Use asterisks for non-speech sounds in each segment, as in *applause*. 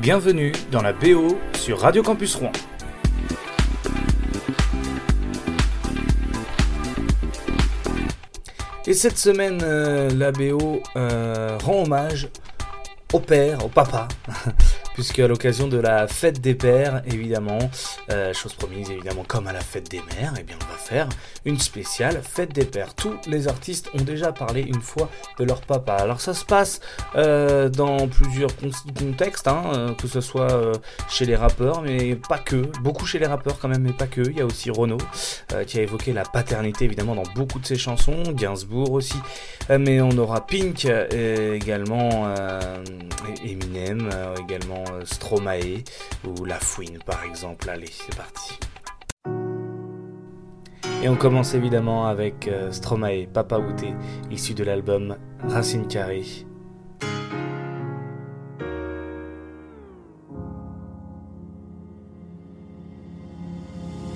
Bienvenue dans la BO sur Radio Campus Rouen. Et cette semaine, euh, la BO euh, rend hommage au père, au papa, *laughs* puisque à l'occasion de la fête des pères, évidemment, euh, chose promise, évidemment, comme à la fête des mères, eh bien, on va faire une spéciale fête des pères. Tous les artistes ont déjà parlé une fois de leur papa. Alors ça se passe euh, dans plusieurs contextes, hein, euh, que ce soit chez les rappeurs, mais pas que. Beaucoup chez les rappeurs quand même, mais pas que. Il y a aussi Renaud qui a évoqué la paternité évidemment dans beaucoup de ses chansons, Gainsbourg aussi, mais on aura Pink également, Eminem également. Euh, Stromae ou La Fouine par exemple. Allez, c'est parti. Et on commence évidemment avec euh, Stromae, Papa Outé, issu de l'album Racine Carrée.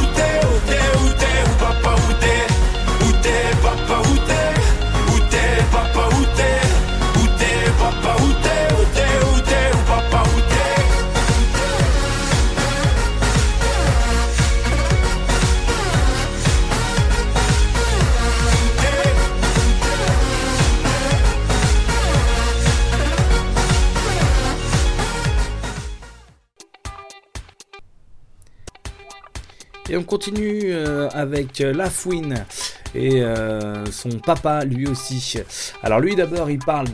Où Et on continue euh, avec euh, La Fouine et euh, son papa lui aussi. Alors lui d'abord il parle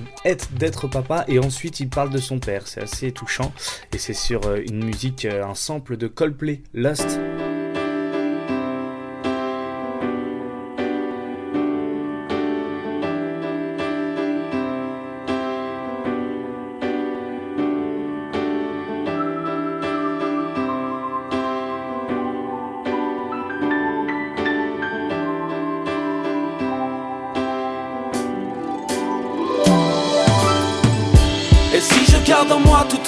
d'être papa et ensuite il parle de son père. C'est assez touchant et c'est sur une musique, un sample de Coldplay, Lust.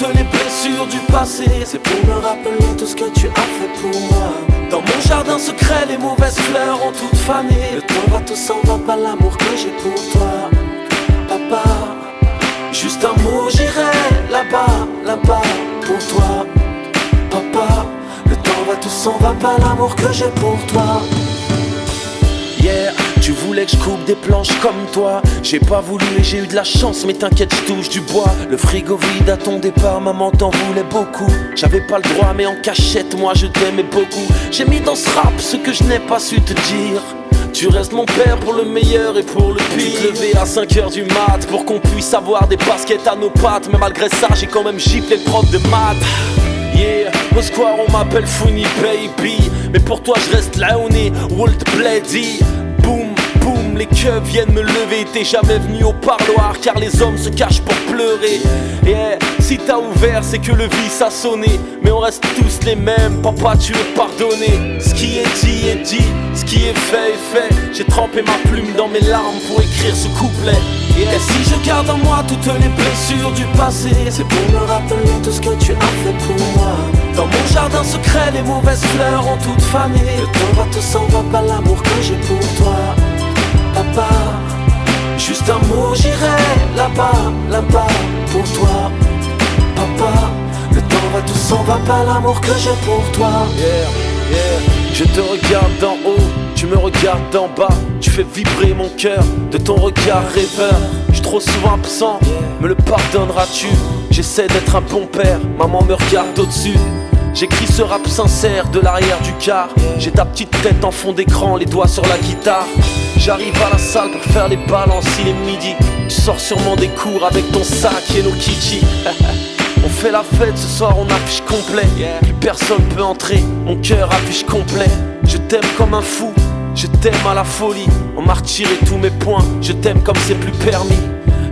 Toutes les blessures du passé, c'est pour me rappeler tout ce que tu as fait pour moi. Dans mon jardin secret, les mauvaises fleurs ont toutes fané. Le temps va, tout s'en va, pas l'amour que j'ai pour toi, papa. Juste un mot, j'irai là-bas, là-bas pour toi, papa. Le temps va, tout s'en va, pas l'amour que j'ai pour toi. Yeah, tu voulais que je coupe des planches comme toi. J'ai pas voulu et j'ai eu de la chance, mais t'inquiète, je touche du bois. Le frigo vide à ton départ, maman t'en voulait beaucoup. J'avais pas le droit, mais en cachette, moi je t'aimais beaucoup. J'ai mis dans ce rap ce que je n'ai pas su te dire. Tu restes mon père pour le meilleur et pour le pire. Tu lever à 5h du mat pour qu'on puisse avoir des baskets à nos pattes. Mais malgré ça, j'ai quand même giflé le prof de maths. Yeah, au square on m'appelle Funny Baby Mais pour toi je reste là on est Walt Bloody les keufs viennent me lever. T'es jamais venu au parloir car les hommes se cachent pour pleurer. Yeah, si t'as ouvert c'est que le vice a sonné. Mais on reste tous les mêmes, papa tu es pardonné Ce qui est dit est dit, ce qui est fait est fait. J'ai trempé ma plume dans mes larmes pour écrire ce couplet. Et si je garde en moi toutes les blessures du passé C'est pour me rappeler tout ce que tu as fait pour moi. Dans mon jardin secret les mauvaises fleurs ont toutes fané. Le temps va tout s'en va pas l'amour que j'ai pour toi Juste un mot j'irai là-bas, là-bas pour toi. Papa Le temps va tout s'en va pas l'amour que j'ai pour toi. Yeah, yeah. Je te regarde d'en haut tu me regardes d'en bas, tu fais vibrer mon cœur de ton regard rêveur. Je suis trop souvent absent, me le pardonneras-tu? J'essaie d'être un bon père, maman me regarde au-dessus. J'écris ce rap sincère de l'arrière du car. J'ai ta petite tête en fond d'écran, les doigts sur la guitare. J'arrive à la salle pour faire les balances, il est midi. Tu sors sûrement des cours avec ton sac et nos kitschis. *laughs* On fait la fête ce soir, on affiche complet. Plus personne peut entrer, mon cœur affiche complet. Je t'aime comme un fou, je t'aime à la folie. On m'a retiré tous mes points, je t'aime comme c'est plus permis.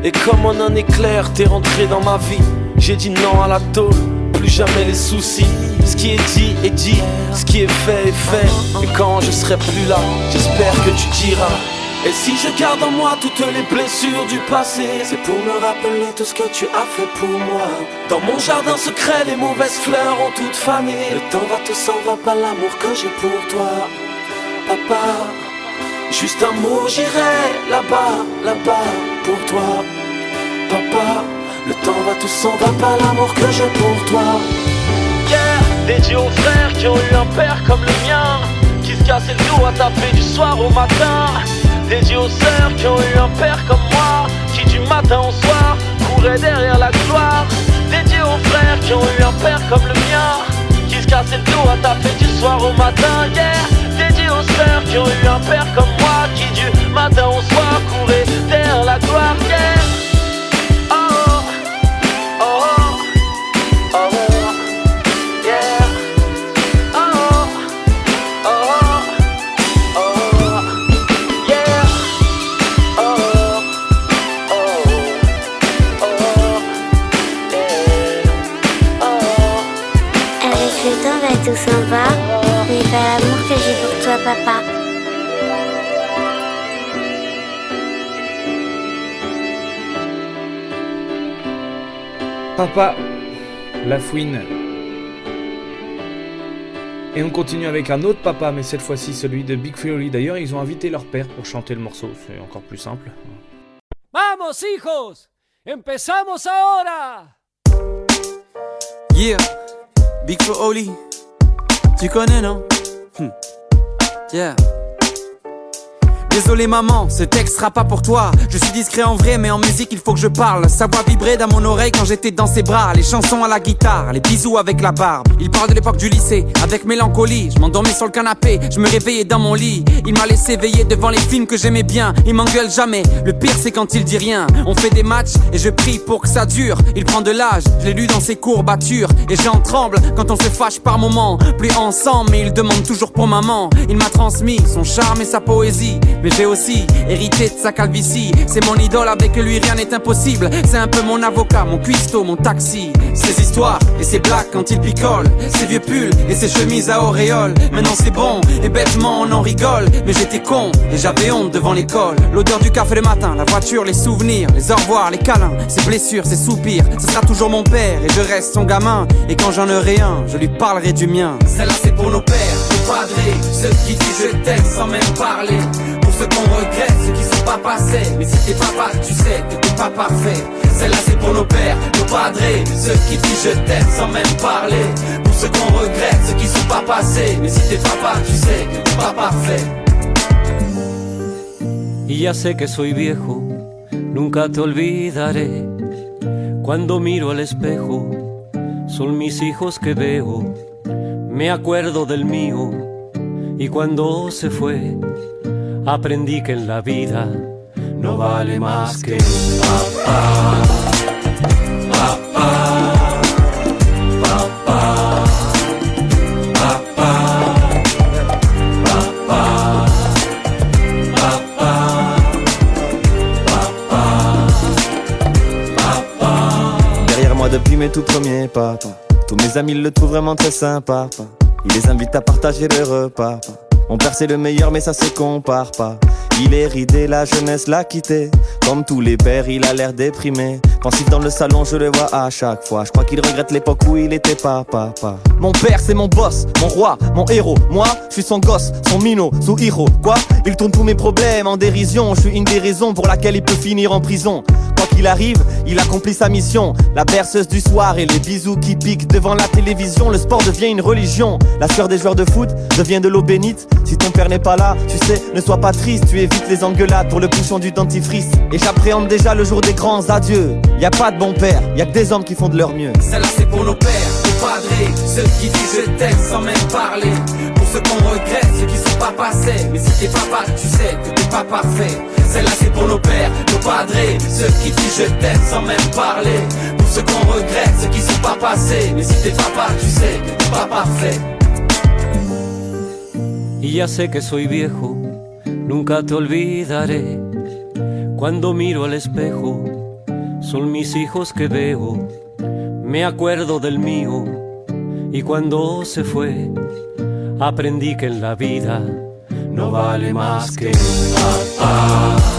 Et comme en un éclair, t'es rentré dans ma vie. J'ai dit non à la tôle, plus jamais les soucis. Ce qui est dit est dit, ce qui est fait est fait. Et quand je serai plus là, j'espère que tu diras. Et si je garde en moi toutes les blessures du passé, c'est pour me rappeler tout ce que tu as fait pour moi. Dans mon jardin secret, les mauvaises fleurs ont toutes fané. Le temps va, tout s'en va, pas l'amour que j'ai pour toi, papa. Juste un mot, j'irai là-bas, là-bas pour toi, papa. Le temps va, tout s'en va, pas l'amour que j'ai pour toi. Yeah, dédié aux frères qui ont eu un père comme le mien, qui se cassait le dos à taper du soir au matin. Dédié aux sœurs qui ont eu un père comme moi, qui du matin au soir courait derrière la gloire. Dédié aux frères qui ont eu un père comme le mien, qui se cassait le dos à taper du soir au matin. Yeah, dédié aux sœurs qui ont eu un père comme moi, qui du matin au soir courait derrière la gloire. Papa, la fouine. Et on continue avec un autre papa, mais cette fois-ci celui de Big Fury. D'ailleurs, ils ont invité leur père pour chanter le morceau, c'est encore plus simple. Vamos, hijos. Empezamos ahora. Yeah, Big Oli. Tu connais, non? Hmm. Yeah. Désolé maman, ce texte sera pas pour toi. Je suis discret en vrai, mais en musique il faut que je parle. Sa voix vibrait dans mon oreille quand j'étais dans ses bras. Les chansons à la guitare, les bisous avec la barbe. Il parle de l'époque du lycée, avec mélancolie. Je m'endormais sur le canapé, je me réveillais dans mon lit. Il m'a laissé veiller devant les films que j'aimais bien. Il m'engueule jamais. Le pire c'est quand il dit rien. On fait des matchs et je prie pour que ça dure. Il prend de l'âge, je l'ai lu dans ses courbatures. Et j'en tremble quand on se fâche par moments. Plus ensemble, mais il demande toujours pour maman. Il m'a transmis son charme et sa poésie. Mais j'ai aussi hérité de sa calvitie. C'est mon idole, avec lui rien n'est impossible. C'est un peu mon avocat, mon cuistot, mon taxi. Ses histoires et ses blagues quand il picole. Ses vieux pulls et ses chemises à auréole. Maintenant c'est bon et bêtement on en rigole. Mais j'étais con et j'avais honte devant l'école. L'odeur du café le matin, la voiture, les souvenirs, les au revoir, les câlins, ses blessures, ses soupirs. Ce sera toujours mon père et je reste son gamin. Et quand j'en aurai un, je lui parlerai du mien. Celle-là c'est pour nos pères, nos padrés, ceux qui disent je t'aime sans même parler. Ceux qu'on regrette, ceux qui sont pas passés. Mais si t'es papa, tu sais que t'es pas parfait. Celle-là c'est pour nos pères, nos padrés, ceux qui disent je t'aime sans même parler. Pour ceux qu'on regrette, ceux qui sont pas passés. Mais si t'es papa, tu sais que t'es pas parfait. Y ya sé que soy viejo, nunca te olvidaré. Cuando miro al espejo, son mis hijos que veo. Me acuerdo del mío y cuando se fue, aprendí que la vida no vale más que papá. Derrière moi depuis mes tout premiers pas, pas. Tous mes amis le trouvent vraiment très sympa. pas. Il les invite à partager le repas. pas. Mon père c'est le meilleur mais ça se compare pas. Il est ridé, la jeunesse l'a quitté. Comme tous les pères, il a l'air déprimé. Pensif dans le salon, je le vois à chaque fois. Je crois qu'il regrette l'époque où il était pas papa. Mon père c'est mon boss, mon roi, mon héros. Moi, je suis son gosse, son minot, sous héros. Quoi? Il tourne tous mes problèmes en dérision. Je suis une des raisons pour laquelle il peut finir en prison. Quoi qu'il arrive, il accomplit sa mission. La berceuse du soir et les bisous qui piquent devant la télévision. Le sport devient une religion. La sueur des joueurs de foot devient de l'eau bénite. Si ton père n'est pas là, tu sais, ne sois pas triste. Tu évites les engueulades pour le bouchon du dentifrice. Et j'appréhende déjà le jour des grands adieux. Y a pas de bon père, y a que des hommes qui font de leur mieux. Celle-là c'est pour nos pères, nos padrés, ceux qui disent je t'aime sans même parler. Pour ceux qu'on regrette, ceux qui pas passés. Mais si t'es papa, tu sais que t'es pas parfait. Celle-là c'est pour nos pères, nos padrés, ceux qui disent je t'aime sans même parler. Pour ceux qu'on regrette, ceux qui sont pas passés. Mais si t'es papa, tu sais que t'es pas parfait. Y ya sé que soy viejo, nunca te olvidaré. Cuando miro al espejo, son mis hijos que veo. Me acuerdo del mío y cuando se fue, aprendí que en la vida no vale más que papá. Papá.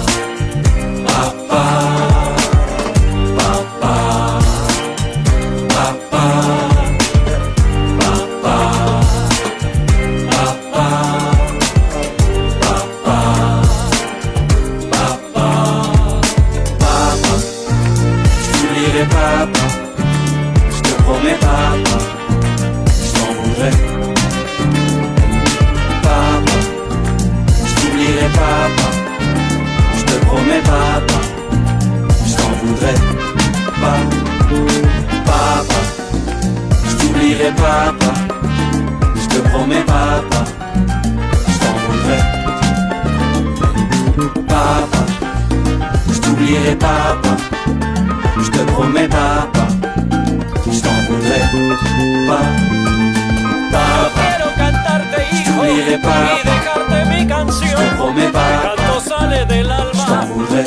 promets papa, je te promets papa, je t'en Papa, je t'oublierai papa, je te promets papa, je t'en voudrais. Pas. Papa, je t'oublierai papa, je te promets papa, je t'en voudrais.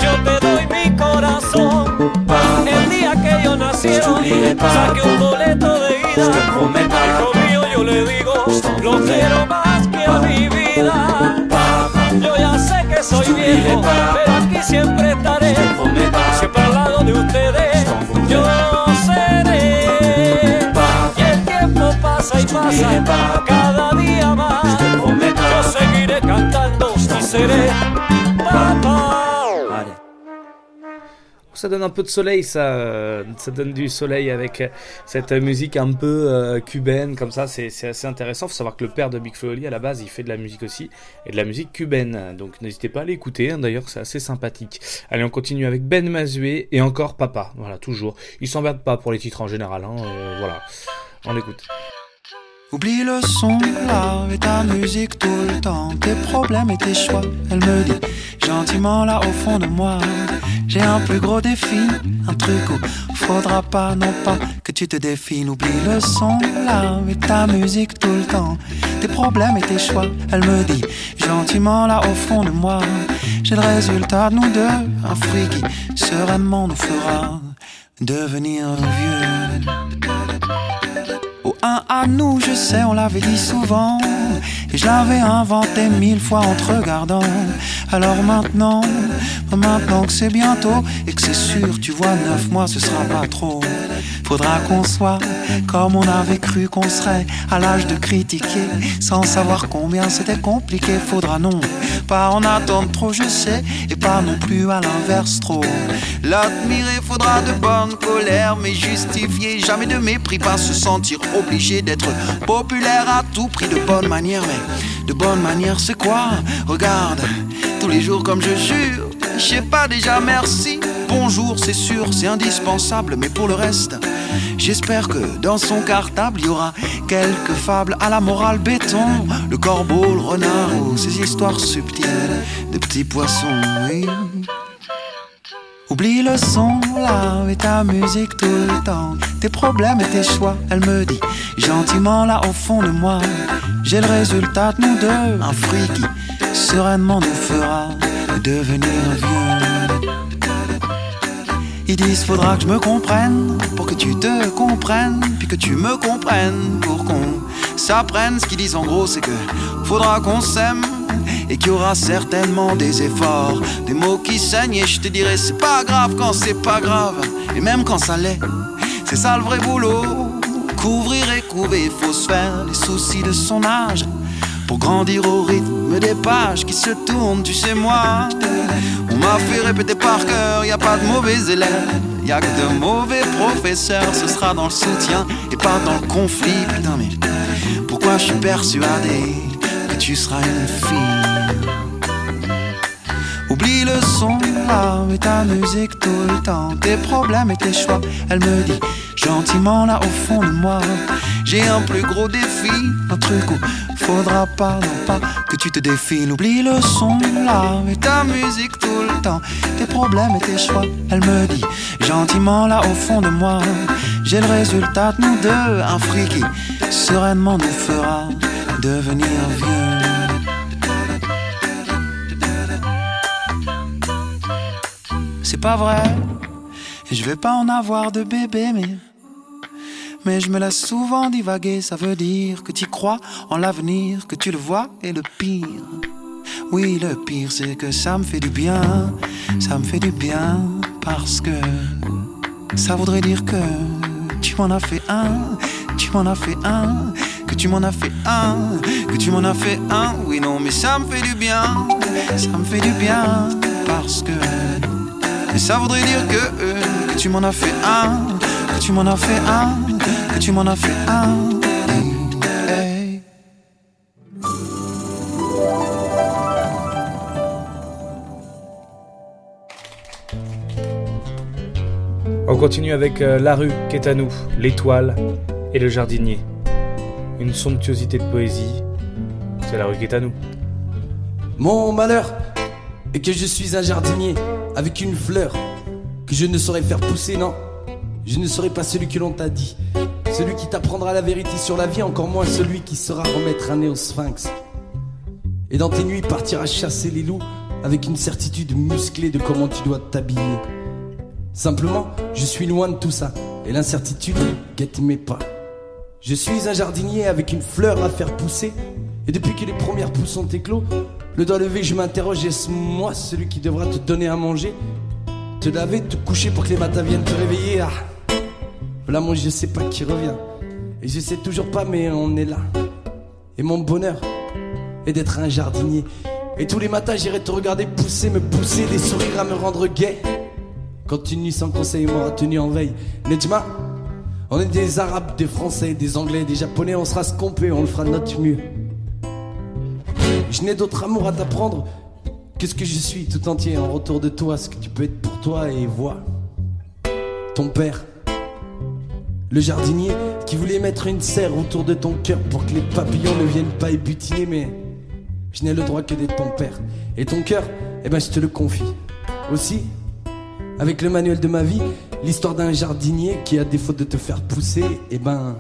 Pas. Papa, je t'oublierai papa, vida. Al mío yo le digo, lo quiero más que a mi vida. Yo ya sé que soy viejo, pero aquí siempre estaré. Siempre al lado de ustedes, yo seré. Y el tiempo pasa y pasa, cada día más. Yo seguiré cantando y seré papá. Ça donne un peu de soleil, ça, euh, ça donne du soleil avec euh, cette musique un peu euh, cubaine, comme ça, c'est c'est assez intéressant. Faut savoir que le père de Big Flo à la base, il fait de la musique aussi, et de la musique cubaine. Donc n'hésitez pas à l'écouter, hein, d'ailleurs, c'est assez sympathique. Allez, on continue avec Ben Mazué et encore Papa. Voilà, toujours. Il s'emmerde pas pour les titres en général, hein, euh, voilà. On l'écoute. Oublie le son, là, et ta musique tout le temps. Tes problèmes et tes choix. Elle me dit gentiment là au fond de moi. J'ai un plus gros défi, un truc où faudra pas, non pas que tu te défiles. Oublie le son, là, et ta musique tout le temps. Tes problèmes et tes choix. Elle me dit gentiment là au fond de moi. J'ai le résultat de nous deux, un fruit qui sereinement nous fera devenir vieux. Au un à nous, je sais, on l'avait dit souvent. Et je l'avais inventé mille fois en te regardant. Alors maintenant, maintenant que c'est bientôt et que c'est sûr, tu vois, neuf mois ce sera pas trop. Faudra qu'on soit comme on avait cru qu'on serait à l'âge de critiquer sans savoir combien c'était compliqué. Faudra non, pas en attendre trop, je sais, et pas non plus à l'inverse trop. L'admirer faudra de bonne colère, mais justifier jamais de mépris, pas se sentir obligé d'être populaire à tout prix de bonne manière. Mais de bonne manière, c'est quoi? Regarde, tous les jours comme je jure, je sais pas déjà merci. Bonjour, c'est sûr, c'est indispensable, mais pour le reste, j'espère que dans son cartable il y aura quelques fables à la morale béton. Le corbeau, le renard ou ces histoires subtiles de petits poissons. Oublie le son là et ta musique tout le temps. Tes problèmes et tes choix, elle me dit gentiment là au fond de moi. J'ai le résultat de nous deux, un fruit qui sereinement nous fera devenir vieux. Ils disent faudra que je me comprenne pour que tu te comprennes, puis que tu me comprennes pour qu'on s'apprenne. Ce qu'ils disent en gros, c'est que faudra qu'on s'aime et qu'il y aura certainement des efforts, des mots qui saignent. Et je te dirai c'est pas grave quand c'est pas grave, et même quand ça l'est, c'est ça le vrai boulot. Couvrir et couver, faut se faire les soucis de son âge. Pour grandir au rythme des pages qui se tournent, tu sais moi. On m'a fait répéter par cœur, y a pas de mauvais élèves. Y a que de mauvais professeurs, ce sera dans le soutien et pas dans le conflit. Putain mais pourquoi je suis persuadé que tu seras une fille? Oublie le son là et ta musique tout le temps. Tes problèmes et tes choix. Elle me dit gentiment là au fond de moi. J'ai un plus gros défi Un truc où faudra pas, non pas que tu te défiles. Oublie le son là et ta musique tout le temps. Tes problèmes et tes choix. Elle me dit gentiment là au fond de moi. J'ai le résultat de nous deux. Un fruit qui sereinement nous fera devenir vieux pas vrai. Et je vais pas en avoir de bébé, mais. Mais je me laisse souvent divaguer, ça veut dire que tu crois en l'avenir, que tu le vois, et le pire. Oui, le pire, c'est que ça me fait du bien, ça me fait du bien, parce que ça voudrait dire que tu m'en as fait un, tu m'en as fait un, que tu m'en as fait un, que tu m'en as fait un. Oui, non, mais ça me fait du bien, ça me fait du bien, parce que. Et ça voudrait dire que, euh, que tu m'en as fait un, que tu m'en as fait un, que tu m'en as fait un. Hey. On continue avec euh, La rue qui est à nous, l'étoile et le jardinier. Une somptuosité de poésie, c'est la rue qui est à nous. Mon malheur est que je suis un jardinier avec une fleur que je ne saurais faire pousser, non. Je ne serai pas celui que l'on t'a dit, celui qui t'apprendra la vérité sur la vie, encore moins celui qui saura remettre un nez au sphinx. Et dans tes nuits partira chasser les loups avec une certitude musclée de comment tu dois t'habiller. Simplement, je suis loin de tout ça, et l'incertitude guette mes pas. Je suis un jardinier avec une fleur à faire pousser, et depuis que les premières pousses ont éclos, le doigt levé, je m'interroge, est-ce moi celui qui devra te donner à manger? Te laver, te coucher pour que les matins viennent te réveiller? Ah Voilà moi je sais pas qui revient. Et je sais toujours pas, mais on est là. Et mon bonheur est d'être un jardinier. Et tous les matins j'irai te regarder pousser, me pousser, des sourires à me rendre gai. Quand une nuit sans conseil m'aura tenu en veille. Nejma, on est des Arabes, des Français, des Anglais, des Japonais, on sera peut, on le fera de notre mieux. Je n'ai d'autre amour à t'apprendre que ce que je suis tout entier en retour de toi, ce que tu peux être pour toi et vois. Ton père, le jardinier qui voulait mettre une serre autour de ton cœur pour que les papillons ne viennent pas y butiner, mais je n'ai le droit que d'être ton père. Et ton cœur, eh ben je te le confie. Aussi, avec le manuel de ma vie, l'histoire d'un jardinier qui, à défaut de te faire pousser, eh ben,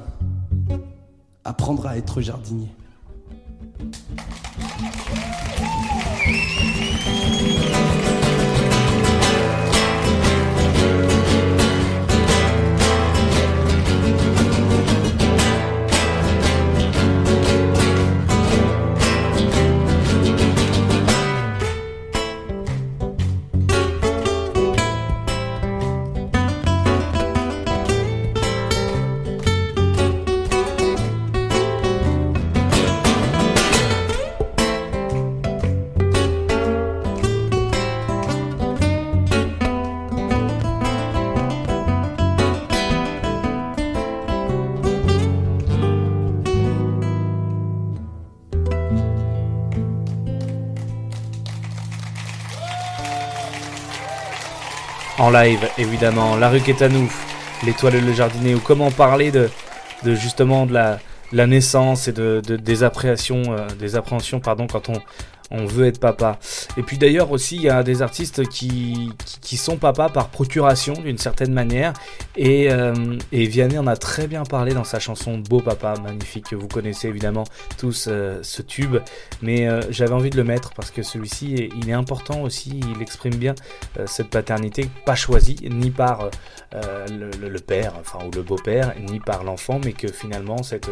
apprendra à être jardinier. En live, évidemment, La rue est à nous, L'étoile et le jardinier, ou comment parler de, de justement de la, la naissance et de, de- des appréhensions, euh, des appréhensions pardon, quand on, on veut être papa. Et puis d'ailleurs aussi, il y a des artistes qui, sont papas par procuration d'une certaine manière. Et, euh, et Vianney en a très bien parlé dans sa chanson Beau Papa, magnifique, que vous connaissez évidemment tous euh, ce tube. Mais euh, j'avais envie de le mettre parce que celui-ci, il est important aussi, il exprime bien cette paternité pas choisie ni par le, père, enfin ou le beau-père, ni par l'enfant, mais que finalement cette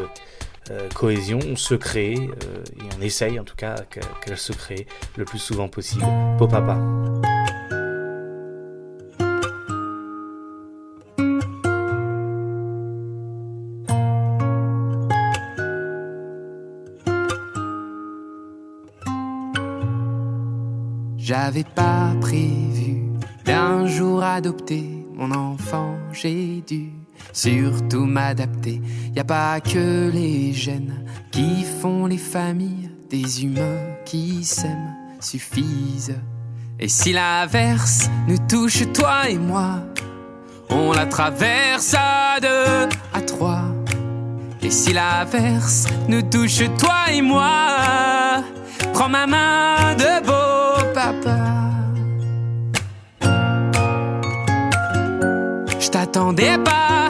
cohésion se crée, euh, et on essaye en tout cas que- qu'elle se crée le plus souvent possible. Beau papa. J'avais pas prévu d'un jour adopter mon enfant, j'ai dû surtout m'adapter. Y a pas que les gènes qui font les familles, des humains qui s'aiment suffisent. Et si l'averse nous touche, toi et moi, on la traverse à deux, à trois. Et si l'averse nous touche, toi et moi, prends ma main de beau papa. Je t'attendais pas,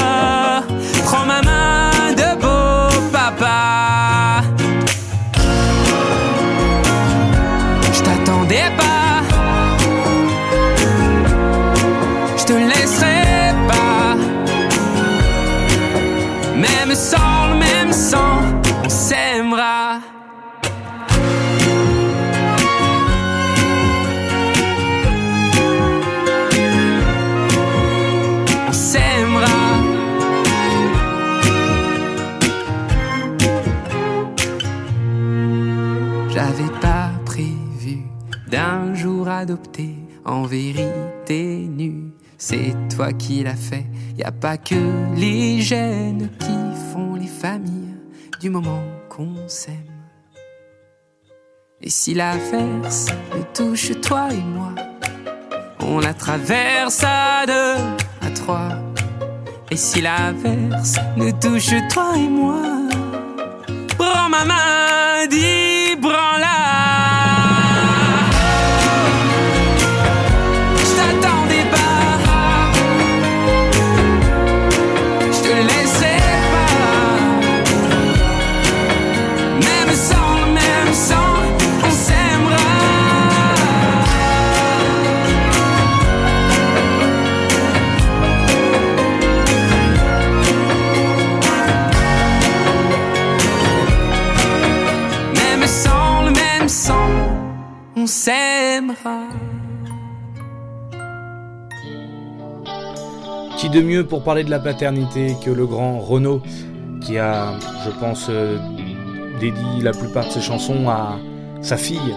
en vérité nu. C'est toi qui l'as fait. Y a pas que les gènes qui font les familles du moment qu'on s'aime. Et si l'averse nous touche toi et moi, on la traverse à deux, à trois. Et si l'averse nous touche toi et moi, prends ma main, dis branla. Qui de mieux pour parler de la paternité que le grand Renaud, qui a, je pense, euh, dédié la plupart de ses chansons à sa fille,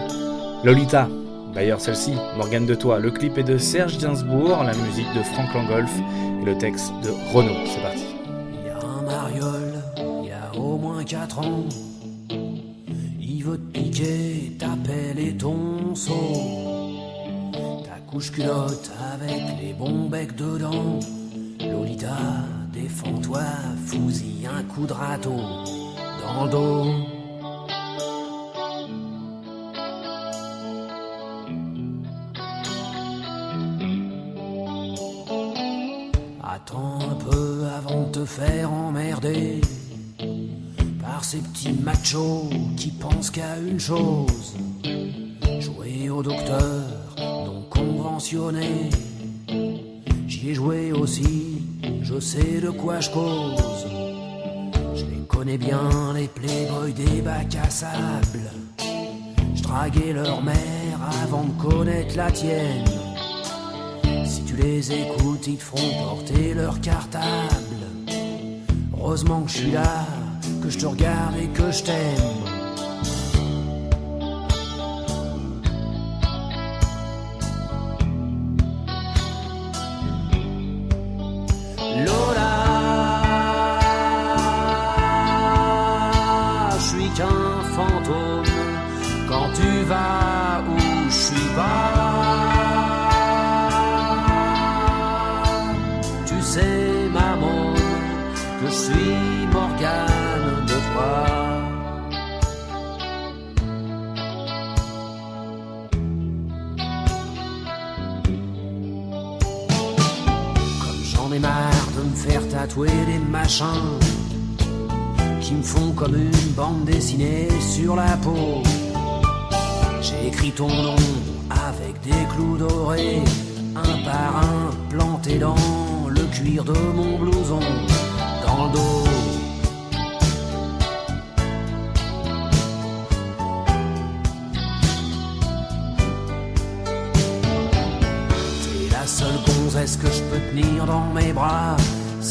Lolita. D'ailleurs, celle-ci, Morgane de Toi. Le clip est de Serge Gainsbourg, la musique de Franck Langolf et le texte de Renaud. C'est parti. Il y a un il y a au moins 4 ans. Te piquer ta pelle et ton seau. Ta couche culotte avec les bons becs dedans. Lolita, défends-toi, fous-y un coup de râteau dans le dos. Attends un peu avant de te faire emmerder ces petits machos qui pensent qu'à une chose jouer au docteur non conventionné. J'y ai joué aussi, je sais de quoi je cause. Je les connais bien, les playboys des bacs à sable. Je draguais leur mère avant de connaître la tienne. Si tu les écoutes, ils te feront porter leur cartable. Heureusement que je suis là, que je te regarde et que je t'aime. Lola, je suis qu'un fantôme quand tu vas où je suis pas. Faire tatouer des machins qui me font comme une bande dessinée sur la peau. J'ai écrit ton nom avec des clous dorés, un par un planté dans le cuir de mon blouson, dans le dos. T'es la seule gonzesse que je peux tenir dans mes bras,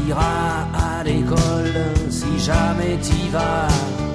quand t'iras à l'école, si jamais t'y vas.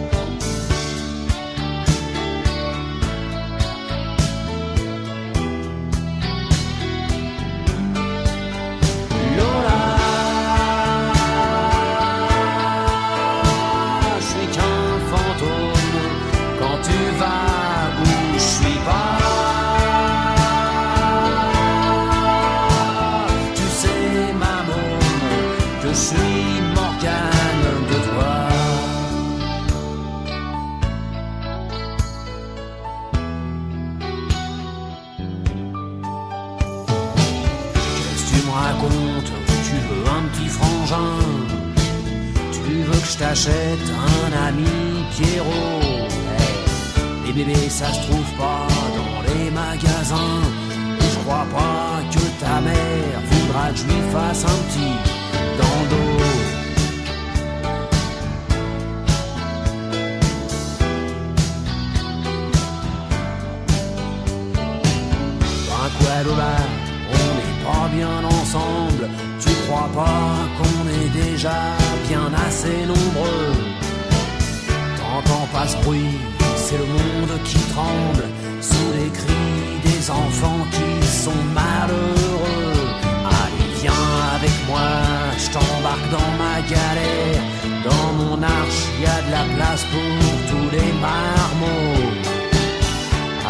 T'achète un ami Pierrot. Les bébés ça se trouve pas dans les magasins. Et je crois pas que ta mère voudra que je lui fasse un petit quoi Lola, on n'est pas bien ensemble. Tu crois pas qu'on est déjà bien assez nombreux T'entends pas ce bruit, c'est le monde qui tremble sous les cris des enfants qui sont malheureux. Allez, viens avec moi, je t'embarque dans ma galère. Dans mon arche, y a de la place pour tous les marmots.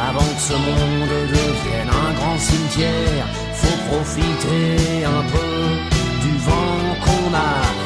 Avant que ce monde devienne un grand cimetière, faut profiter un peu du vent qu'on a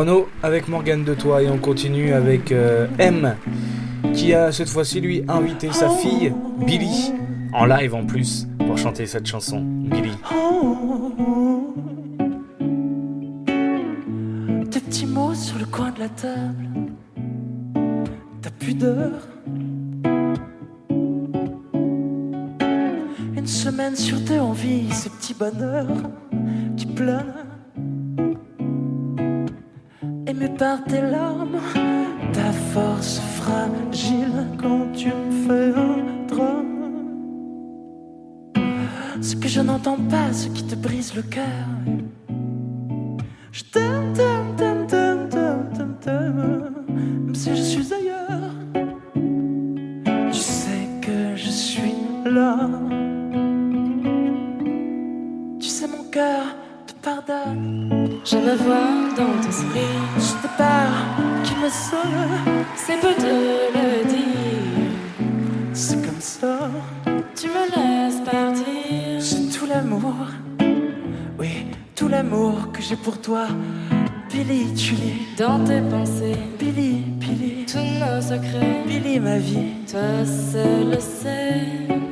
Renaud avec Morgane de Toi et on continue avec euh, M qui a cette fois-ci lui invité sa fille Billy en live en plus pour chanter cette chanson. Billy. Tes petits mots sur le coin de la table, ta pudeur. Une semaine sur deux, on vit ce petit bonheur qui plane. Aimé par tes larmes, ta force fragile quand tu me fais un drame. Ce que je n'entends pas, ce qui te brise le cœur. Je t'aime, t'aime, t'aime, t'aime, t'aime, t'aime, t'aime, même si je suis ailleurs. Tu sais que je suis là. Tu sais, mon cœur te pardonne. Je me vois dans ton sourire. Ce départ qui me sonne, C'est peu de le dire. c'est comme ça. Tu me laisses partir. C'est tout l'amour, oui, tout l'amour que j'ai pour toi. Billy, tu l'es. Dans tes pensées, Billy, Billy, tous nos secrets. Billy, ma vie. Toi seul le sais.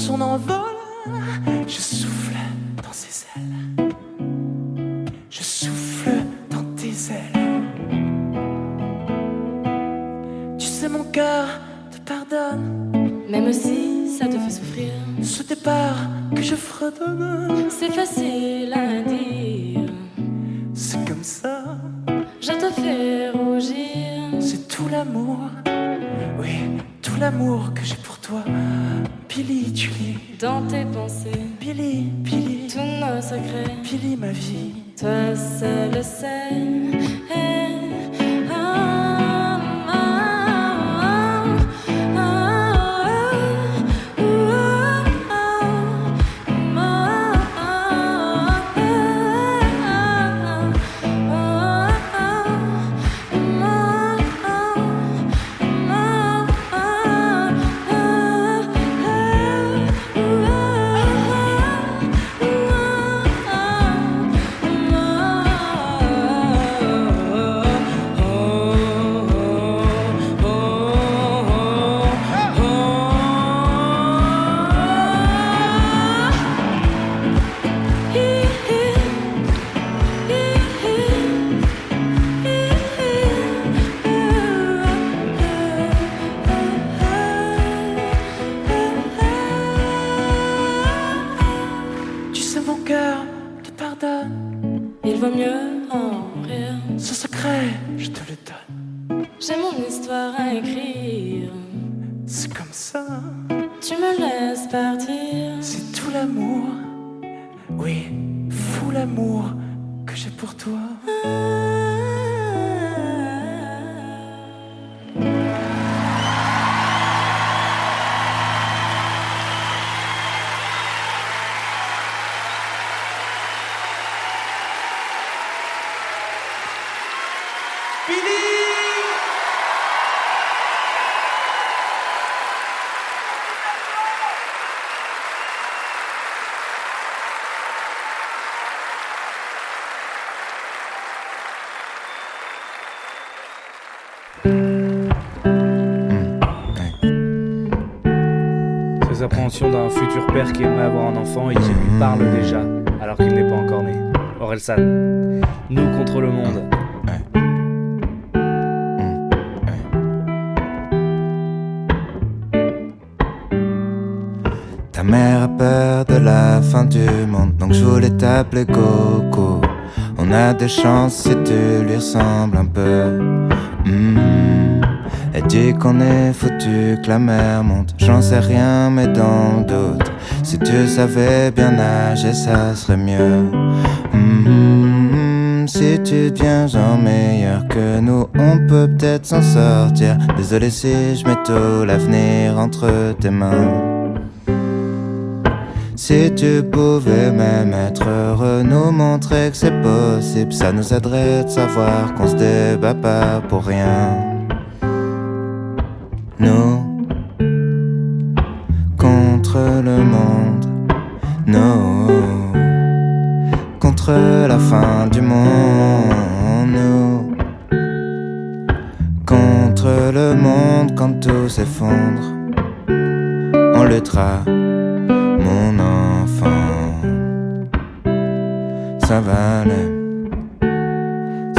Son envol, les appréhensions d'un futur père qui aimerait avoir un enfant et qui lui parle déjà alors qu'il n'est pas encore né. Orelsan, nous contre le monde. Ta mère a peur de la fin du monde, donc je voulais t'appeler Coco. On a des chances si tu lui ressembles un peu. Elle dit qu'on est foutu, que la mer monte. J'en sais rien, mais dans d'autres. Si tu savais bien nager, ça serait mieux. Hmm. Si tu deviens genre meilleur que nous, on peut peut-être s'en sortir. Désolé si je mets tout l'avenir entre tes mains. Si tu pouvais même être heureux, nous montrer que c'est possible, ça nous aiderait de savoir qu'on se débat pas pour rien. Nous, contre le monde, nous, contre la fin du monde, nous, contre le monde quand tout s'effondre, on luttera mon enfant. Ça va aller,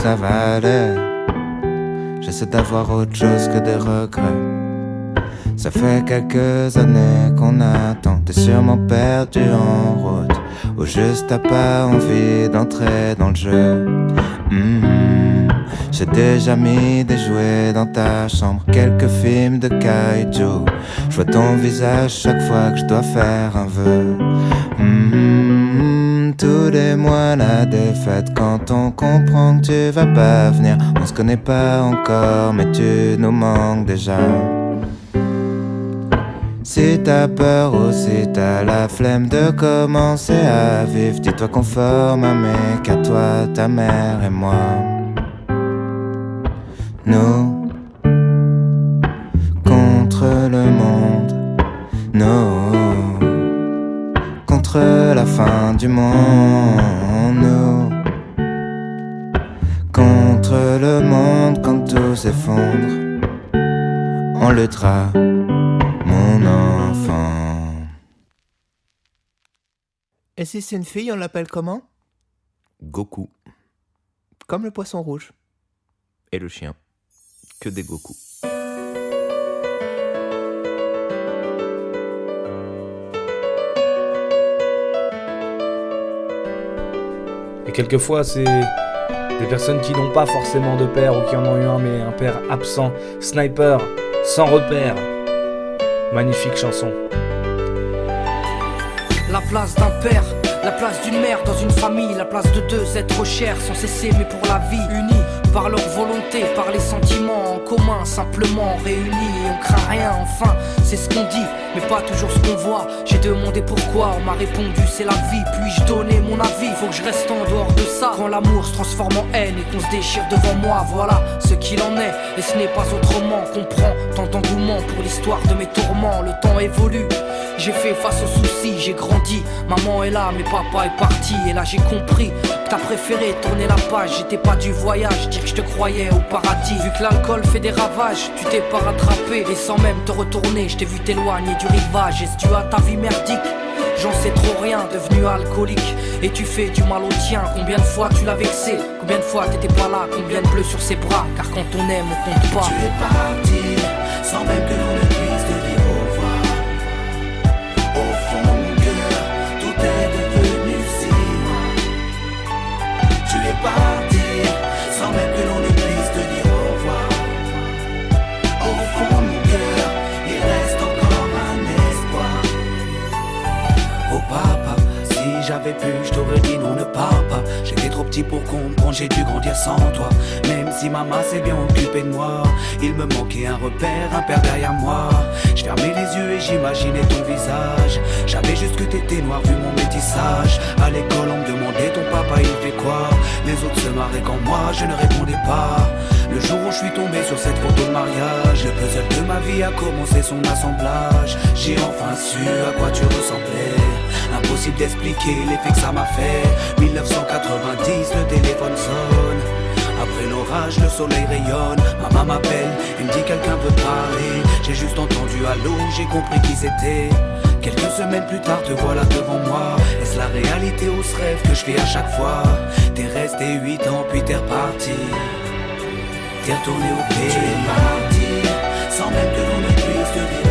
ça va aller. J'essaie d'avoir autre chose que des regrets. Ça fait quelques années qu'on attend, t'es sûrement perdu en route. Ou juste t'as pas envie d'entrer dans le jeu. Mhm. J'ai déjà mis des jouets dans ta chambre, quelques films de kaiju. Je vois ton visage chaque fois que je dois faire un vœu. Mhm. Tous les mois la défaite quand on comprend que tu vas pas venir. On se connaît pas encore, mais tu nous manques déjà. Si t'as peur ou si t'as la flemme de commencer à vivre, dis-toi qu'on forme un mec à toi, ta mère et moi. Nous, contre le monde, nous, contre la fin du monde, nous, contre le monde quand tout s'effondre, on luttera, mon enfant. Et si c'est une fille, on l'appelle comment? Goku. Comme le poisson rouge. Et le chien. Que des Goku. Et quelquefois, c'est des personnes qui n'ont pas forcément de père ou qui en ont eu un, mais un père absent. Sniper, sans repère. Magnifique chanson. La place d'un père, la place d'une mère dans une famille, la place de deux êtres chers sans cesser mais pour la vie, unis par leur volonté, par les sentiments en commun, simplement réunis et on craint rien enfin, c'est ce qu'on dit, mais pas toujours ce qu'on voit. J'ai demandé pourquoi, on m'a répondu c'est la vie, puis-je donner mon avis, faut que je reste en dehors de ça. Quand l'amour se transforme en haine et qu'on se déchire devant moi, voilà ce qu'il en est, et ce n'est pas autrement. Comprends tant d'engouement pour l'histoire de mes tourments, le temps évolue. J'ai fait face aux soucis, j'ai grandi. Maman est là, mais papa est parti. Et là j'ai compris que t'as préféré tourner la page. J'étais pas du voyage, dire que je te croyais au paradis. Vu que l'alcool fait des ravages, tu t'es pas rattrapé. Et sans même te retourner, je t'ai vu t'éloigner du rivage. Tu as ta vie merdique J'en sais trop rien, devenu alcoolique. Et tu fais du mal au tien. Combien de fois tu l'as vexé Combien de fois t'étais pas là Combien de bleus sur ses bras Car quand on aime, on compte pas. Tu es parti sans même si j'avais pu, je t'aurais dit non, ne pars pas. J'étais trop petit pour comprendre, j'ai dû grandir sans toi. Même si maman s'est bien occupée de moi, il me manquait un repère, un père derrière moi. Je fermais les yeux et j'imaginais ton visage. J'avais juste que t'étais noir vu mon métissage. À l'école, on me demandait ton papa, il fait quoi? Les autres se marraient quand moi, je ne répondais pas. Le jour où je suis tombé sur cette photo de mariage, le puzzle de ma vie a commencé son assemblage. J'ai enfin su à quoi tu ressemblais. Impossible d'expliquer l'effet que ça m'a fait. 1990, le téléphone sonne. Après l'orage, le soleil rayonne. Maman m'appelle et me dit quelqu'un veut parler. J'ai juste entendu allô, j'ai compris qui c'était. Quelques semaines plus tard, te voilà devant moi. Est-ce la réalité ou ce rêve que je fais à chaque fois? T'es resté 8 ans, puis t'es reparti. T'es retourné au pays. Tu sans même que l'on ne puisse te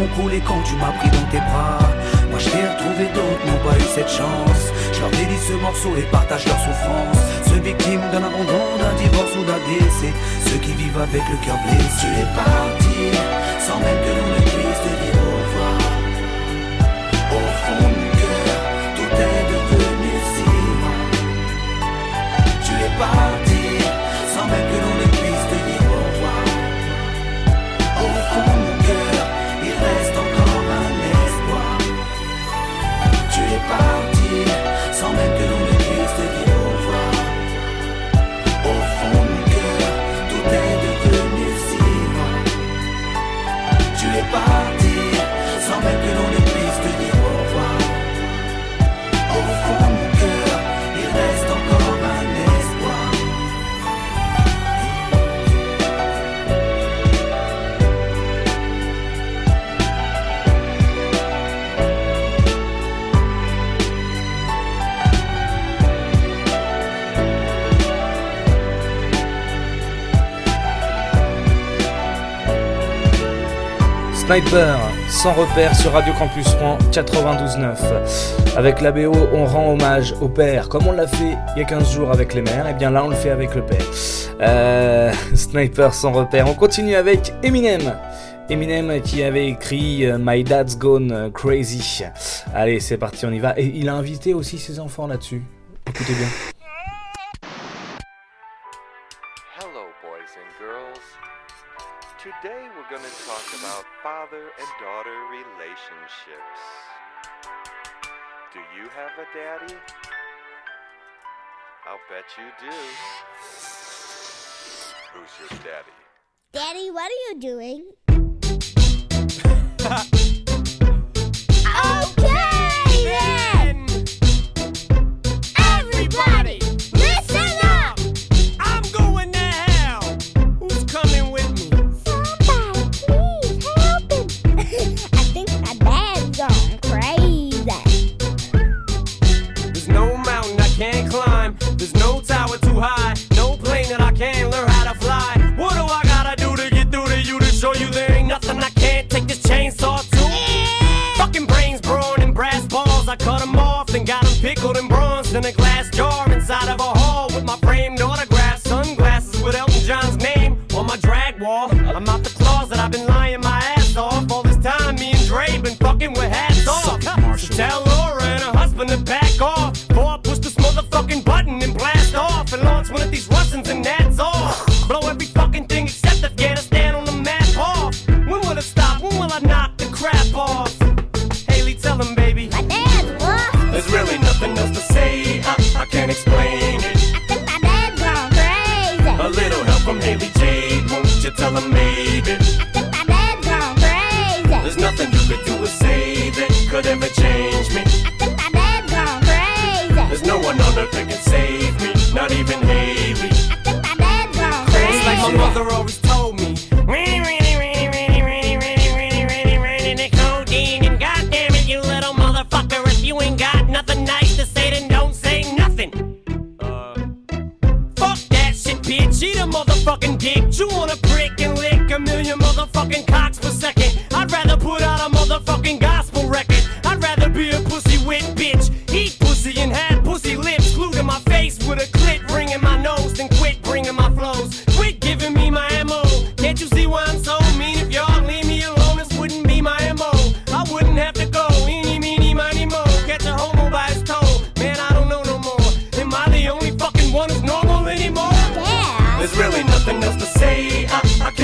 Les larmes ont coulé quand tu m'as pris dans tes bras. Moi je t'ai retrouvé d'autres n'ont pas eu cette chance. Je leur dédie ce morceau et partage leur souffrance. Ceux victimes d'un abandon, d'un divorce ou d'un décès. Ceux qui vivent avec le cœur blessé. Tu es parti, sans même que l'on ne puisse te dire Sniper, sans repère sur Radio Campus Rouen 92.9. Avec la BO, on rend hommage au père, comme on l'a fait il y a 15 jours avec les mères, et bien là on le fait avec le père. Euh, *laughs* Sniper sans repère. On continue avec Eminem. Eminem qui avait écrit euh, My Dad's Gone Crazy. Allez, c'est parti, on y va. Et il a invité aussi ses enfants là-dessus. Écoutez bien. And daughter relationships. Do you have a daddy? I'll bet you do. Who's your daddy? Daddy, what are you doing?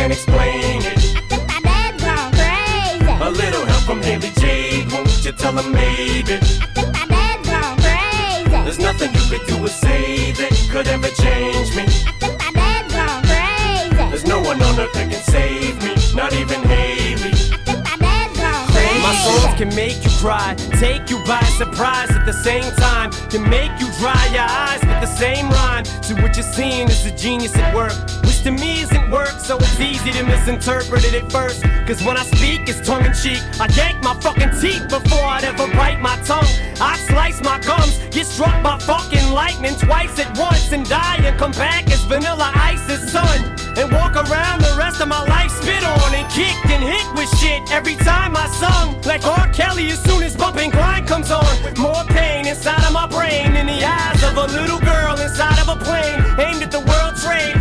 Can't explain it. My dad's gone crazy. A little help from Haley Jade, won't you tell her maybe? My dad's gone crazy. There's nothing you could do or say that could ever change me. I think My dad's gone crazy. There's no one on earth that can save me, not even Haley. My dad's gone crazy. My songs can make you cry, take you by surprise at the same time, can make you dry your eyes with the same rhyme. So what you're seeing is a genius at work, to me isn't work, so it's easy to misinterpret it at first. Cause when I speak, it's tongue in cheek. I yank my fucking teeth before I'd ever bite my tongue. I slice my gums, get struck by fucking lightning twice at once, and die and come back as vanilla ice's sun. And walk around the rest of my life spit on and kicked and hit with shit every time I sung. Like R. Kelly as soon as bumping grind comes on. More pain inside of my brain in the eyes of a little girl inside of a plane. Aimed at the world trade,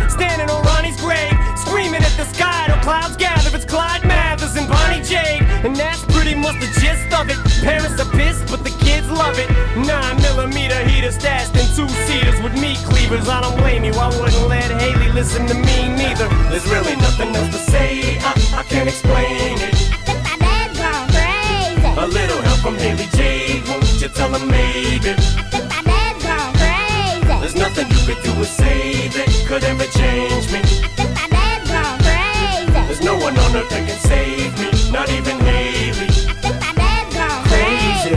the sky till clouds gather. It's Clyde Mathers and Bonnie Jade. And that's pretty much the gist of it. Parents are pissed, but the kids love it. Nine millimeter heater stashed in two seaters with meat cleavers. I don't blame you, I wouldn't let Haley listen to me neither. There's really nothing else to say, I, I can't explain it. I think my dad's gone crazy. A little help from Haley Jade, won't you tell her maybe? I think my dad's gone crazy. There's nothing you could do or say that could ever change me. My dad's gone crazy. There's no one on earth that can save me, not even Haley. My dad's gone Crazy.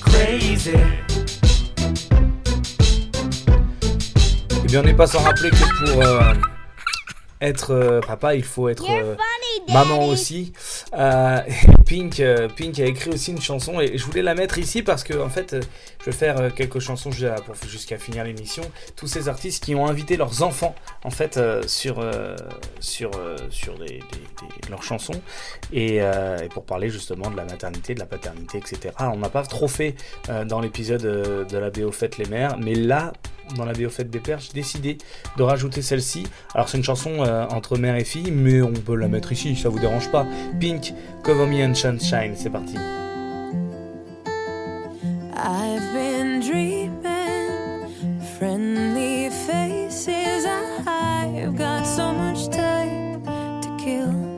Crazy. Eh bien, on n'est pas sans rappeler que pour euh, être euh, papa, il faut être euh, maman aussi. Euh, *laughs* Pink, euh, Pink a écrit aussi une chanson et je voulais la mettre ici parce que en fait, euh, je vais faire quelques chansons pour- jusqu'à finir l'émission. Tous ces artistes qui ont invité leurs enfants en fait sur sur sur des, des- des- leurs chansons et, et pour parler justement de la maternité, de la paternité, etc. On n'a pas trop fait dans l'épisode de la BO Fête les mères, mais là dans la BO Fête des pères, j'ai décidé de rajouter celle-ci. Alors c'est une chanson entre mère et fille, mais on peut la mettre ici, ça vous dérange pas. Pink, Cover Me in Sunshine, c'est parti. I've been dreaming, friendly faces. I've got so much time to kill.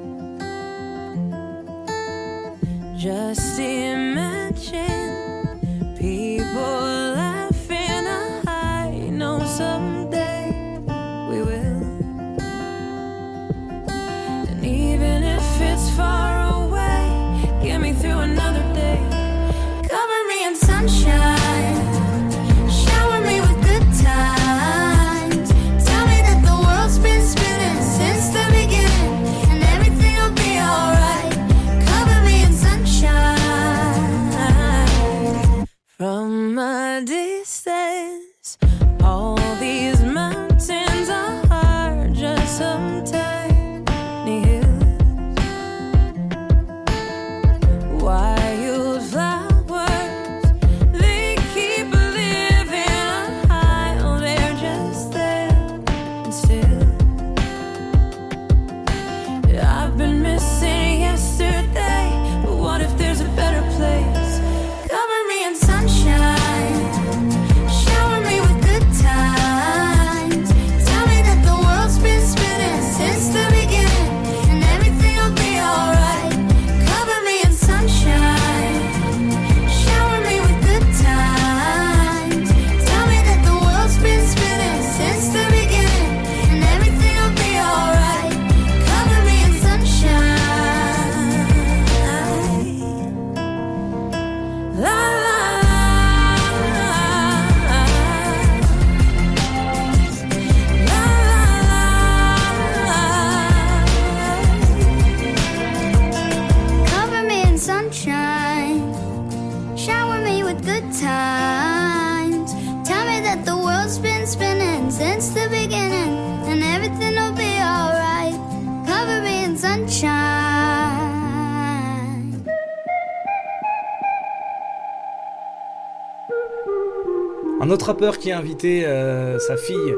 Autre rappeur qui a invité euh, sa fille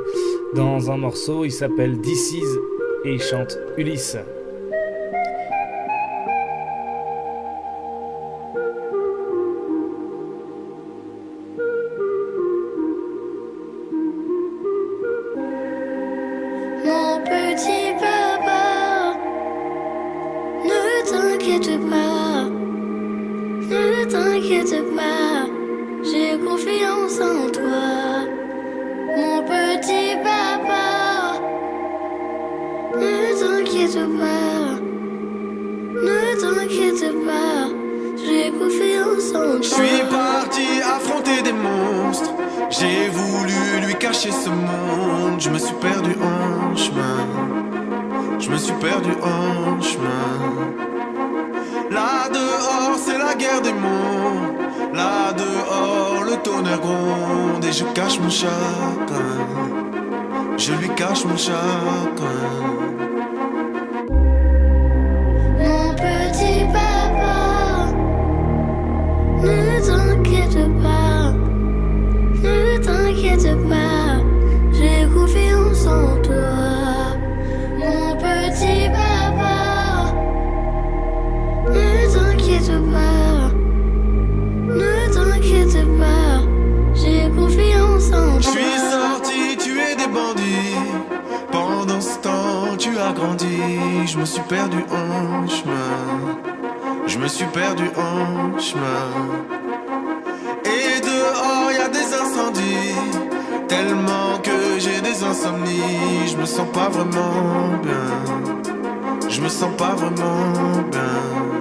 dans un morceau, il s'appelle Is et il chante Ulysse. je me suis perdu en chemin. Je me suis perdu en chemin. Là dehors, c'est la guerre des mondes. Là dehors, le tonnerre gronde et je cache mon chagrin. Je lui cache mon chagrin. Mon petit papa, ne t'inquiète pas, ne t'inquiète pas. tu as grandi, je me suis perdu en chemin. Je me suis perdu en chemin. Et dehors, y a des incendies. Tellement que j'ai des insomnies. Je me sens pas vraiment bien. Je me sens pas vraiment bien.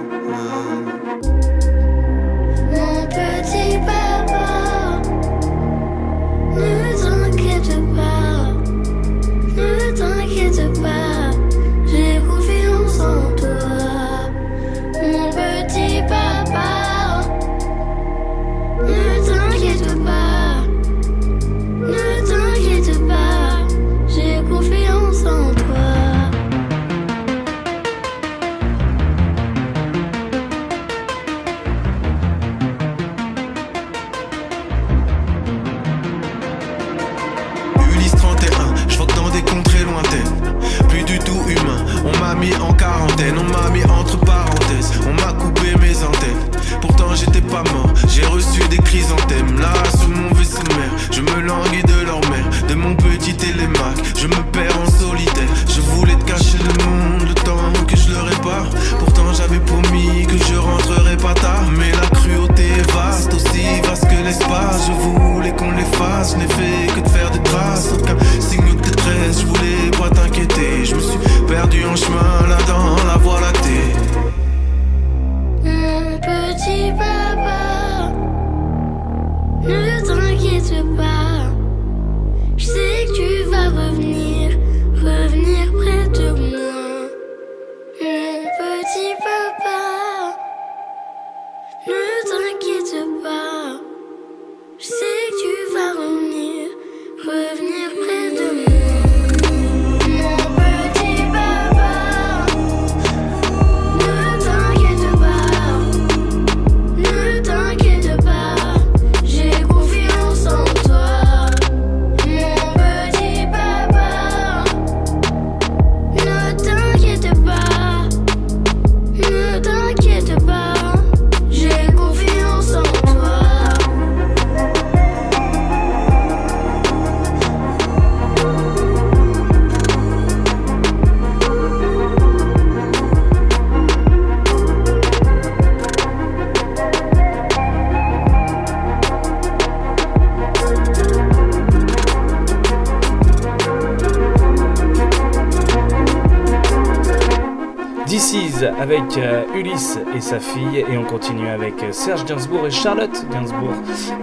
Et on continue avec euh, Serge Gainsbourg et Charlotte Gainsbourg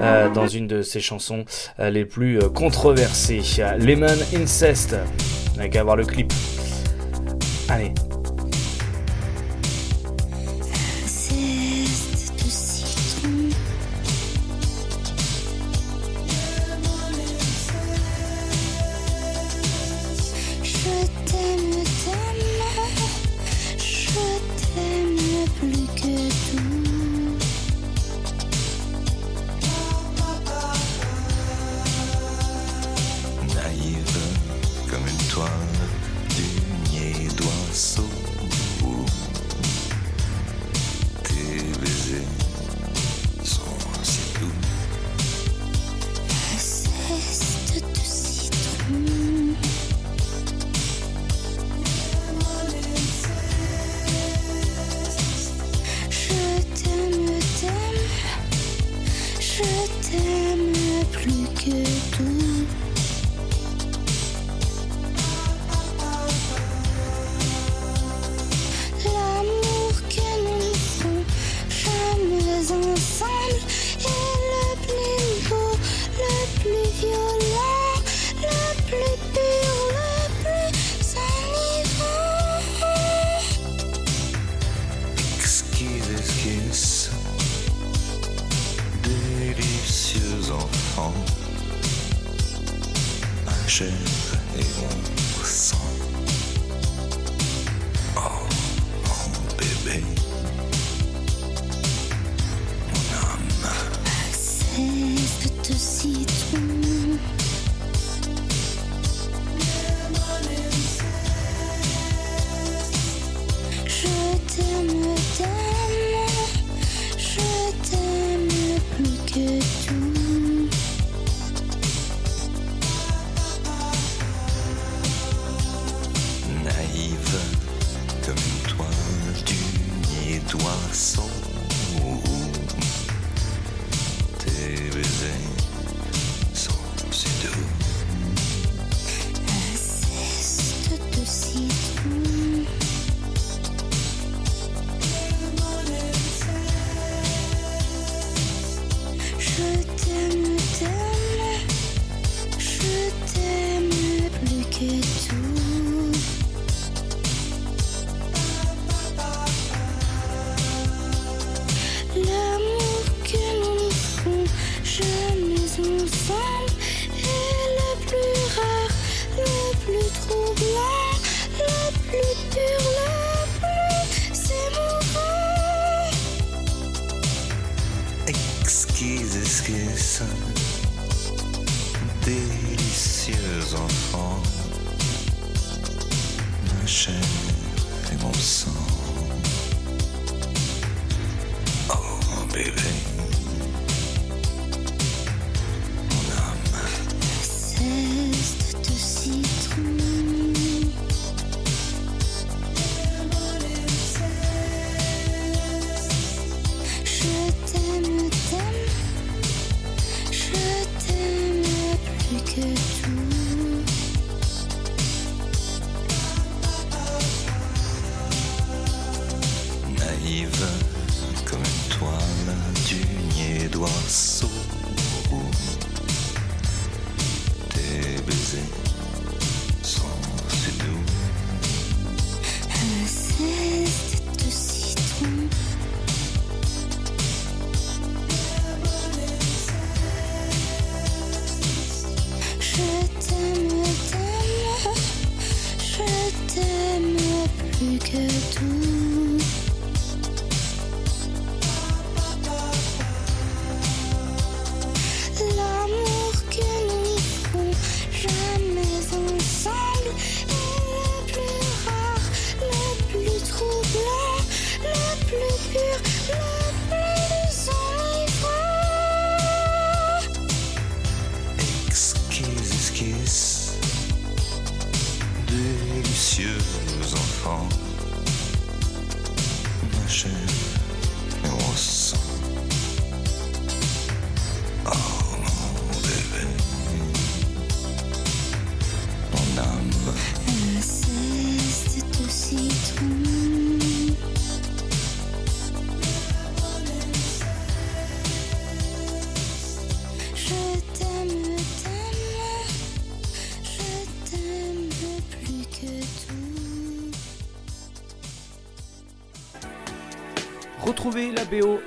euh, dans une de ses chansons euh, les plus controversées, Lemon Incest. N'a qu'à voir le clip. Allez, Blessing.